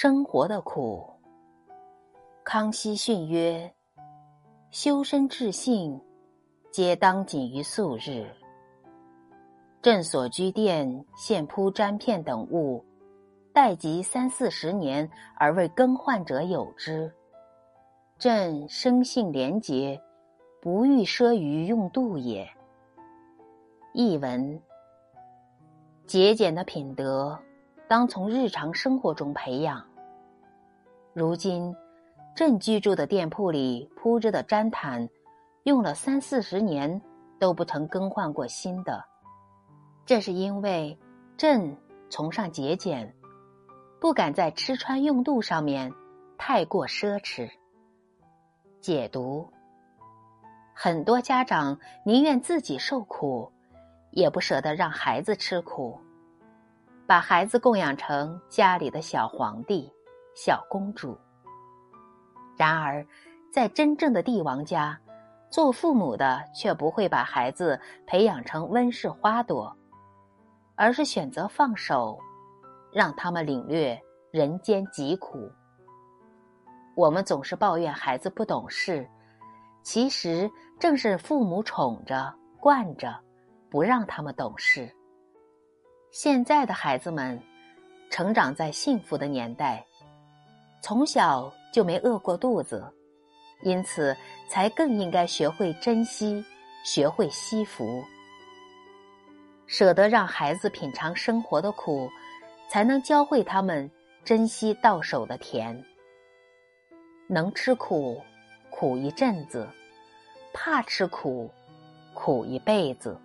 生活的苦。康熙训曰：“修身治性，皆当谨于素日。朕所居殿现铺毡片等物，待及三四十年而未更换者有之。朕生性廉洁，不欲奢于用度也。”译文：节俭的品德。当从日常生活中培养。如今，朕居住的店铺里铺着的毡毯，用了三四十年都不曾更换过新的。这是因为朕崇尚节俭，不敢在吃穿用度上面太过奢侈。解读：很多家长宁愿自己受苦，也不舍得让孩子吃苦。把孩子供养成家里的小皇帝、小公主。然而，在真正的帝王家，做父母的却不会把孩子培养成温室花朵，而是选择放手，让他们领略人间疾苦。我们总是抱怨孩子不懂事，其实正是父母宠着、惯着，不让他们懂事。现在的孩子们，成长在幸福的年代，从小就没饿过肚子，因此才更应该学会珍惜，学会惜福，舍得让孩子品尝生活的苦，才能教会他们珍惜到手的甜。能吃苦，苦一阵子；怕吃苦，苦一辈子。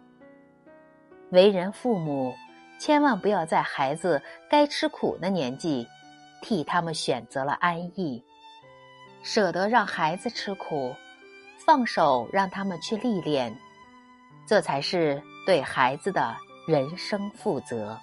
为人父母。千万不要在孩子该吃苦的年纪，替他们选择了安逸，舍得让孩子吃苦，放手让他们去历练，这才是对孩子的人生负责。